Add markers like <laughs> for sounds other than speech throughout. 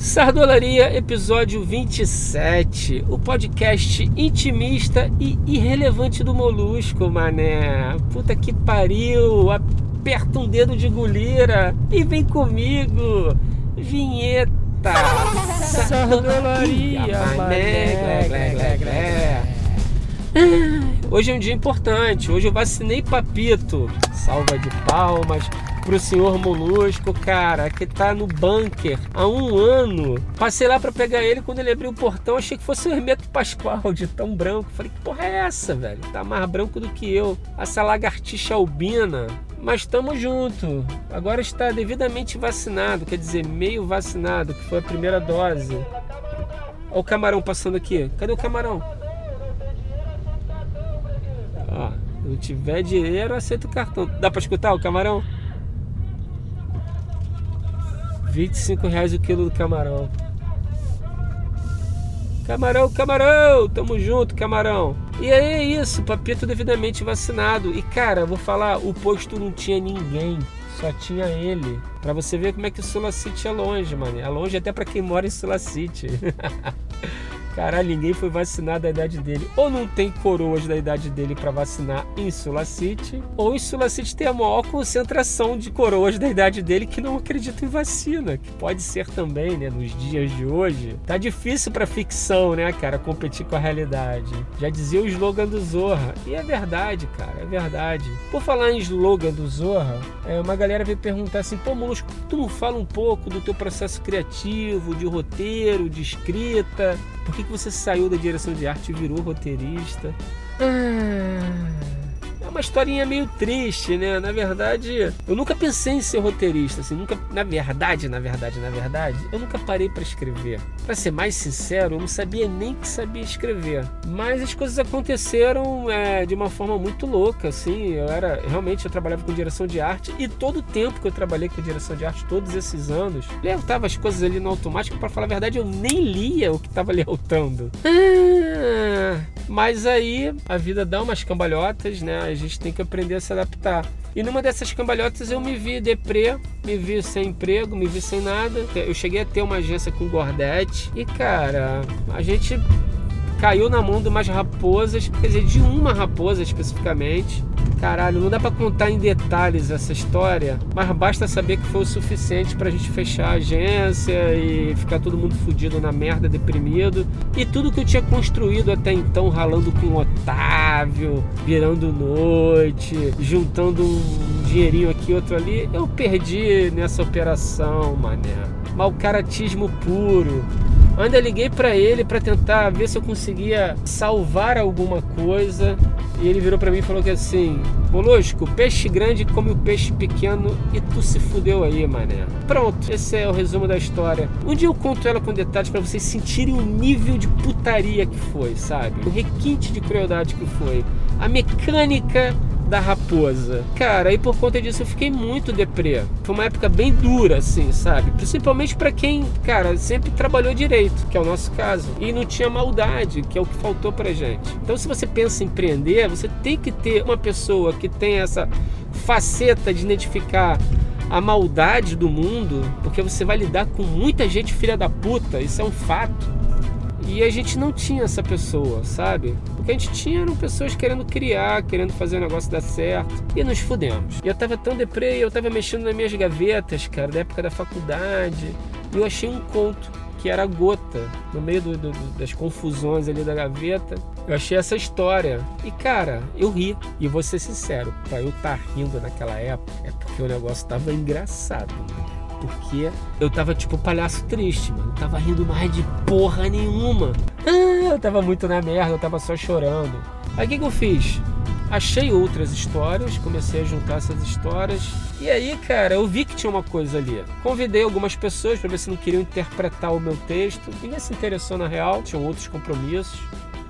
Sardolaria, episódio 27, o podcast intimista e irrelevante do Molusco, mané. Puta que pariu, aperta um dedo de gulira e vem comigo. Vinheta. Sardolaria, mané. Glé, glé, glé, Hoje é um dia importante, hoje eu vacinei Papito. Salva de palmas pro senhor Molusco, cara, que tá no bunker há um ano. Passei lá para pegar ele, quando ele abriu o portão, achei que fosse o Hermeto Pascoal, de tão branco. Falei, que porra é essa, velho? Tá mais branco do que eu. Essa lagartixa albina. Mas estamos junto. Agora está devidamente vacinado, quer dizer, meio vacinado, que foi a primeira dose. Olha o camarão passando aqui. Cadê o camarão? Ó, não tiver dinheiro, aceita o cartão. Dá para escutar o camarão? 25 reais o quilo do camarão. Camarão, camarão, tamo junto, camarão. E aí é isso, papito devidamente vacinado. E cara, vou falar, o posto não tinha ninguém, só tinha ele. Para você ver como é que o Sulacite é longe, mano. É longe até para quem mora em Sulacite. <laughs> Caralho, ninguém foi vacinado da idade dele. Ou não tem coroas da idade dele para vacinar em Sulacite, ou em Sulacite tem a maior concentração de coroas da idade dele que não acreditam em vacina, que pode ser também, né, nos dias de hoje. Tá difícil para ficção, né, cara, competir com a realidade. Já dizia o slogan do Zorra, e é verdade, cara, é verdade. Por falar em slogan do Zorra, é, uma galera veio perguntar assim: "Pô, Molusco, tu não fala um pouco do teu processo criativo, de roteiro, de escrita?" Por que, que você saiu da direção de arte e virou roteirista? Ah uma historinha meio triste, né? Na verdade, eu nunca pensei em ser roteirista, assim, nunca, na verdade, na verdade, na verdade, eu nunca parei para escrever. Para ser mais sincero, eu não sabia nem que sabia escrever. Mas as coisas aconteceram é, de uma forma muito louca, assim. Eu era realmente eu trabalhava com direção de arte e todo o tempo que eu trabalhei com direção de arte, todos esses anos, eu tava as coisas ali no automático. Para falar a verdade, eu nem lia o que tava <laughs> lealtando. Ah, mas aí a vida dá umas cambalhotas, né? A gente tem que aprender a se adaptar. E numa dessas cambalhotas eu me vi deprê, me vi sem emprego, me vi sem nada. Eu cheguei a ter uma agência com Gordete e, cara, a gente caiu na mão de umas raposas, quer dizer, de uma raposa especificamente. Caralho, não dá para contar em detalhes essa história, mas basta saber que foi o suficiente pra gente fechar a agência e ficar todo mundo fudido na merda, deprimido. E tudo que eu tinha construído até então, ralando com o Otávio, virando noite, juntando um dinheirinho aqui, outro ali, eu perdi nessa operação, mané. Mal caratismo puro. Ainda liguei para ele para tentar ver se eu conseguia salvar alguma coisa. E ele virou para mim e falou que assim: Molusco, peixe grande come o peixe pequeno e tu se fudeu aí, mané. Pronto, esse é o resumo da história. Um dia eu conto ela com detalhes para vocês sentirem o nível de putaria que foi, sabe? O requinte de crueldade que foi. A mecânica da raposa. Cara, e por conta disso eu fiquei muito deprê. Foi uma época bem dura, assim, sabe? Principalmente para quem, cara, sempre trabalhou direito, que é o nosso caso, e não tinha maldade, que é o que faltou pra gente. Então, se você pensa em empreender, você tem que ter uma pessoa que tem essa faceta de identificar a maldade do mundo, porque você vai lidar com muita gente filha da puta, isso é um fato. E a gente não tinha essa pessoa, sabe? O que a gente tinha eram pessoas querendo criar, querendo fazer o negócio dar certo. E nos fudemos. E eu tava tão deprê, eu tava mexendo nas minhas gavetas, cara, da época da faculdade. E eu achei um conto que era gota, no meio do, do, das confusões ali da gaveta. Eu achei essa história. E cara, eu ri. E vou ser sincero, pra eu estar tá rindo naquela época, é porque o negócio tava engraçado, né? Porque eu tava tipo palhaço triste, mano. Eu tava rindo mais de porra nenhuma. Ah, eu tava muito na merda, eu tava só chorando. Aí o que, que eu fiz? Achei outras histórias, comecei a juntar essas histórias. E aí, cara, eu vi que tinha uma coisa ali. Convidei algumas pessoas para ver se não queriam interpretar o meu texto. Ninguém se interessou na real, tinham outros compromissos.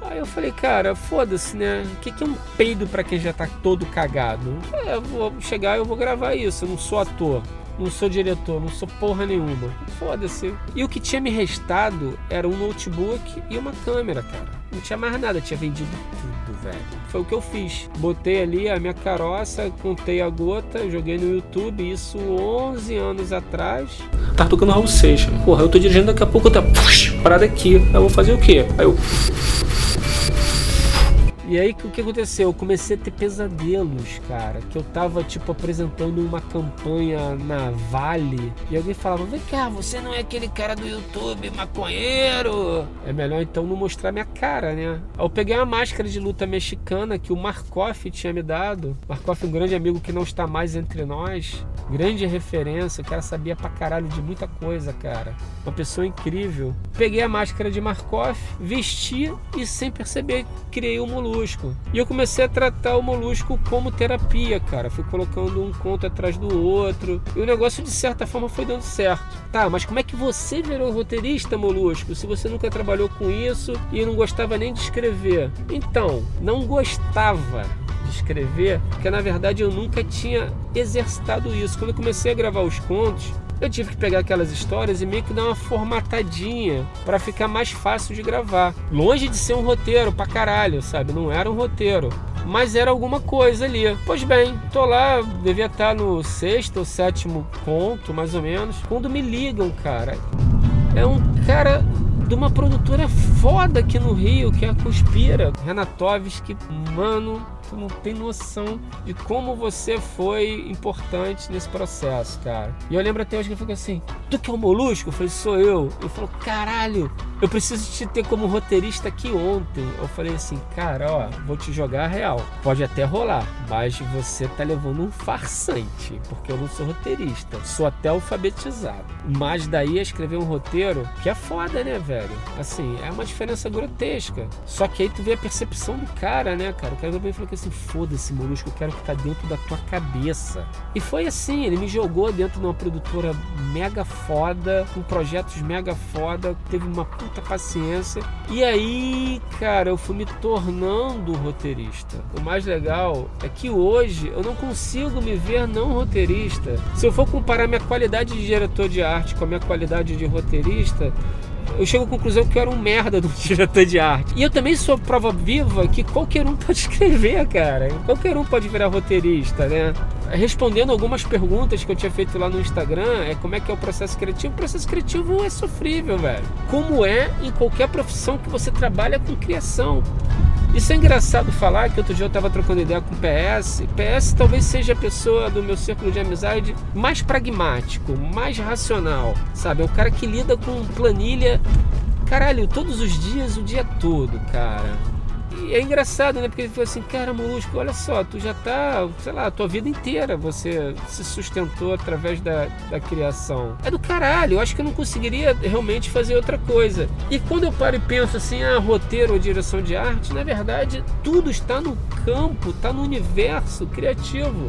Aí eu falei, cara, foda-se, né? O que, que é um peido para quem já tá todo cagado? É, eu vou chegar e eu vou gravar isso, eu não sou ator. Não sou diretor, não sou porra nenhuma. Foda-se. E o que tinha me restado era um notebook e uma câmera, cara. Não tinha mais nada, tinha vendido tudo, velho. Foi o que eu fiz. Botei ali a minha caroça, contei a gota, joguei no YouTube, isso 11 anos atrás. Tá tocando Raul Seixas. Porra, eu tô dirigindo daqui a pouco, tá parada aqui. Eu vou fazer o quê? Aí eu e aí o que aconteceu? Eu comecei a ter pesadelos, cara. Que eu tava, tipo, apresentando uma campanha na Vale. E alguém falava: Vem cá, você não é aquele cara do YouTube, maconheiro. É melhor então não mostrar minha cara, né? Eu peguei uma máscara de luta mexicana que o Markoff tinha me dado. Markoff é um grande amigo que não está mais entre nós. Grande referência. O cara sabia pra caralho de muita coisa, cara. Uma pessoa incrível. Peguei a máscara de Markoff, vesti e sem perceber criei um molusco molusco. E eu comecei a tratar o molusco como terapia, cara. Fui colocando um conto atrás do outro. E o negócio, de certa forma, foi dando certo. Tá, mas como é que você virou roteirista, molusco? Se você nunca trabalhou com isso e não gostava nem de escrever. Então, não gostava de escrever, porque na verdade eu nunca tinha exercitado isso. Quando eu comecei a gravar os contos, eu tive que pegar aquelas histórias e meio que dar uma formatadinha para ficar mais fácil de gravar. Longe de ser um roteiro pra caralho, sabe? Não era um roteiro. Mas era alguma coisa ali. Pois bem, tô lá, devia estar no sexto ou sétimo conto, mais ou menos. Quando me ligam, cara. É um cara de uma produtora foda aqui no Rio, que é a Conspira. Renatovski, mano, tu não tem noção de como você foi importante nesse processo, cara. E eu lembro até hoje que ele falou assim: Tu que é o Molusco? Eu falei: Sou eu. Ele falou: Caralho, eu preciso te ter como roteirista aqui ontem. Eu falei assim: Cara, ó, vou te jogar a real. Pode até rolar, mas você tá levando um farsante, porque eu não sou roteirista. Sou até alfabetizado. Mas daí a escrever um roteiro que é foda, né, velho? Assim, é uma diferença grotesca. Só que aí tu vê a percepção do cara, né, cara? O cara também falou que assim, foda-se, molusco, eu quero ficar dentro da tua cabeça. E foi assim, ele me jogou dentro de uma produtora mega foda, com projetos mega foda, teve uma puta paciência. E aí, cara, eu fui me tornando roteirista. O mais legal é que hoje eu não consigo me ver não roteirista. Se eu for comparar minha qualidade de diretor de arte com a minha qualidade de roteirista, eu chego à conclusão que eu era um merda do <laughs> diretor de arte. E eu também sou prova viva que qualquer um pode <laughs> escrever, cara. Qualquer um pode virar roteirista, né? Respondendo algumas perguntas que eu tinha feito lá no Instagram, é como é que é o processo criativo. O processo criativo é sofrível, velho. Como é em qualquer profissão que você trabalha com criação. Isso é engraçado falar que outro dia eu estava trocando ideia com o PS. PS talvez seja a pessoa do meu círculo de amizade mais pragmático, mais racional, sabe? É o cara que lida com planilha, caralho, todos os dias, o dia todo, cara. E é engraçado, né? Porque ele falou assim, cara, Molusco, olha só, tu já tá, sei lá, tua vida inteira você se sustentou através da, da criação. É do caralho, eu acho que eu não conseguiria realmente fazer outra coisa. E quando eu paro e penso assim, ah, roteiro ou direção de arte, na verdade, tudo está no campo, está no universo criativo.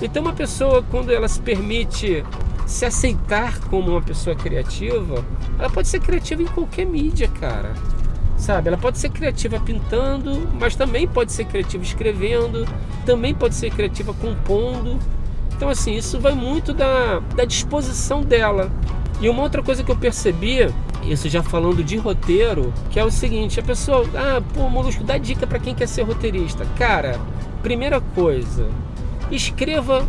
Então uma pessoa, quando ela se permite se aceitar como uma pessoa criativa, ela pode ser criativa em qualquer mídia, cara sabe? Ela pode ser criativa pintando, mas também pode ser criativa escrevendo, também pode ser criativa compondo. Então, assim, isso vai muito da, da disposição dela. E uma outra coisa que eu percebi, isso já falando de roteiro, que é o seguinte: a pessoa, ah, pô, Molusco, dá dica para quem quer ser roteirista. Cara, primeira coisa, escreva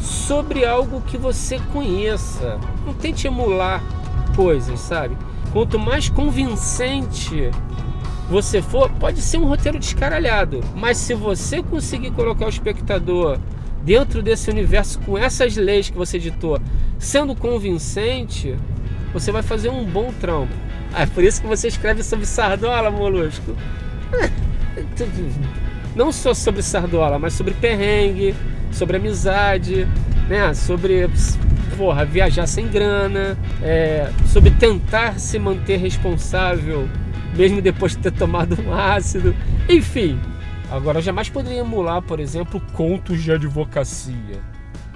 sobre algo que você conheça. Não tente emular coisas, sabe? Quanto mais convincente você for, pode ser um roteiro descaralhado, mas se você conseguir colocar o espectador dentro desse universo com essas leis que você editou, sendo convincente, você vai fazer um bom trampo. Ah, é por isso que você escreve sobre Sardola, Molusco. <laughs> Não só sobre Sardola, mas sobre perrengue, sobre amizade, né? Sobre porra, viajar sem grana, é, sobre tentar se manter responsável mesmo depois de ter tomado um ácido, enfim. Agora eu jamais poderia emular, por exemplo, contos de advocacia.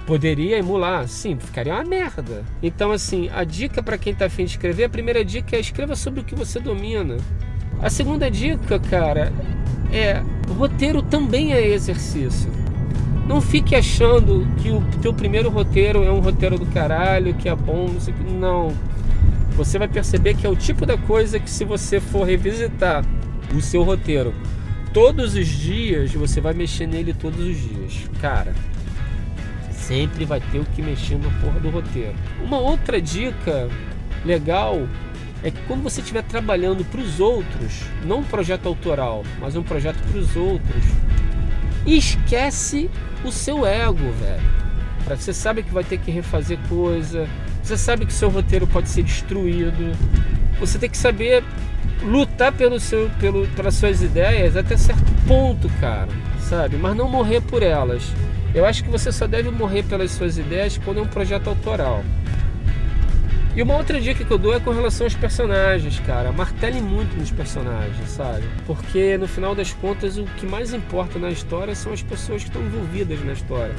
Poderia emular, sim, ficaria uma merda. Então, assim, a dica para quem tá afim de escrever, a primeira dica é escreva sobre o que você domina. A segunda dica, cara, é roteiro também é exercício. Não fique achando que o teu primeiro roteiro é um roteiro do caralho, que é bom, não sei o que. Não. Você vai perceber que é o tipo da coisa que se você for revisitar o seu roteiro todos os dias, você vai mexer nele todos os dias. Cara, sempre vai ter o que mexer na porra do roteiro. Uma outra dica legal é que quando você estiver trabalhando para os outros, não um projeto autoral, mas um projeto para os outros, esquece o seu ego, velho. Você sabe que vai ter que refazer coisa, você sabe que seu roteiro pode ser destruído. Você tem que saber lutar pelo seu, pelo, pelas suas ideias até certo ponto, cara, sabe? Mas não morrer por elas. Eu acho que você só deve morrer pelas suas ideias quando é um projeto autoral. E uma outra dica que eu dou é com relação aos personagens, cara. Martele muito nos personagens, sabe? Porque no final das contas o que mais importa na história são as pessoas que estão envolvidas na história.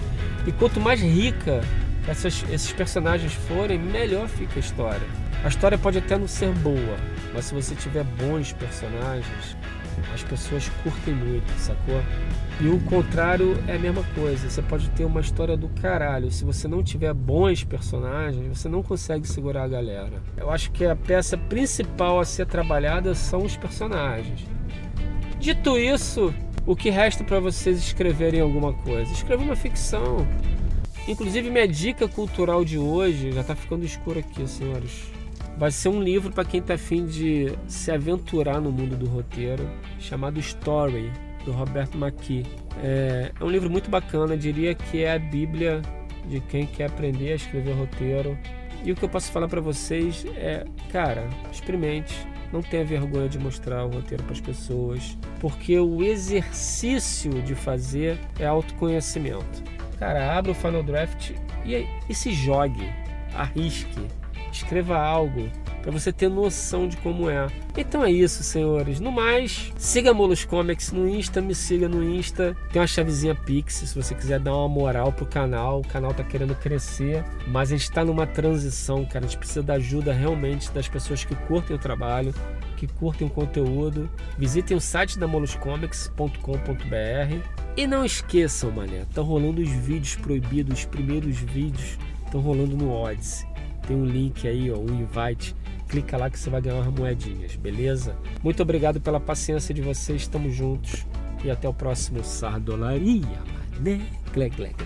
E quanto mais rica essas, esses personagens forem, melhor fica a história. A história pode até não ser boa, mas se você tiver bons personagens, as pessoas curtem muito, sacou? E o contrário é a mesma coisa. Você pode ter uma história do caralho. Se você não tiver bons personagens, você não consegue segurar a galera. Eu acho que a peça principal a ser trabalhada são os personagens. Dito isso, o que resta para vocês escreverem alguma coisa? Escreva uma ficção. Inclusive, minha dica cultural de hoje já está ficando escuro aqui, senhores. Vai ser um livro para quem está afim de se aventurar no mundo do roteiro, chamado Story, do Roberto Maqui. É, é um livro muito bacana, diria que é a Bíblia de quem quer aprender a escrever roteiro. E o que eu posso falar para vocês é, cara, experimente, não tenha vergonha de mostrar o roteiro para as pessoas, porque o exercício de fazer é autoconhecimento. Cara, abra o Final Draft e, e se jogue, arrisque, escreva algo, para você ter noção de como é. Então é isso, senhores. No mais, siga Molos Comics no Insta, me siga no Insta. Tem uma chavezinha Pix, se você quiser dar uma moral pro canal. O canal tá querendo crescer, mas a gente está numa transição, cara. A gente precisa da ajuda realmente das pessoas que curtem o trabalho, que curtem o conteúdo. Visitem o site da moloscomics.com.br e não esqueçam, mané, estão rolando os vídeos proibidos, os primeiros vídeos estão rolando no Odyssey. Tem um link aí, ó, um invite clica lá que você vai ganhar umas moedinhas, beleza? Muito obrigado pela paciência de vocês, estamos juntos e até o próximo Sardolaria, né? Glec, glec.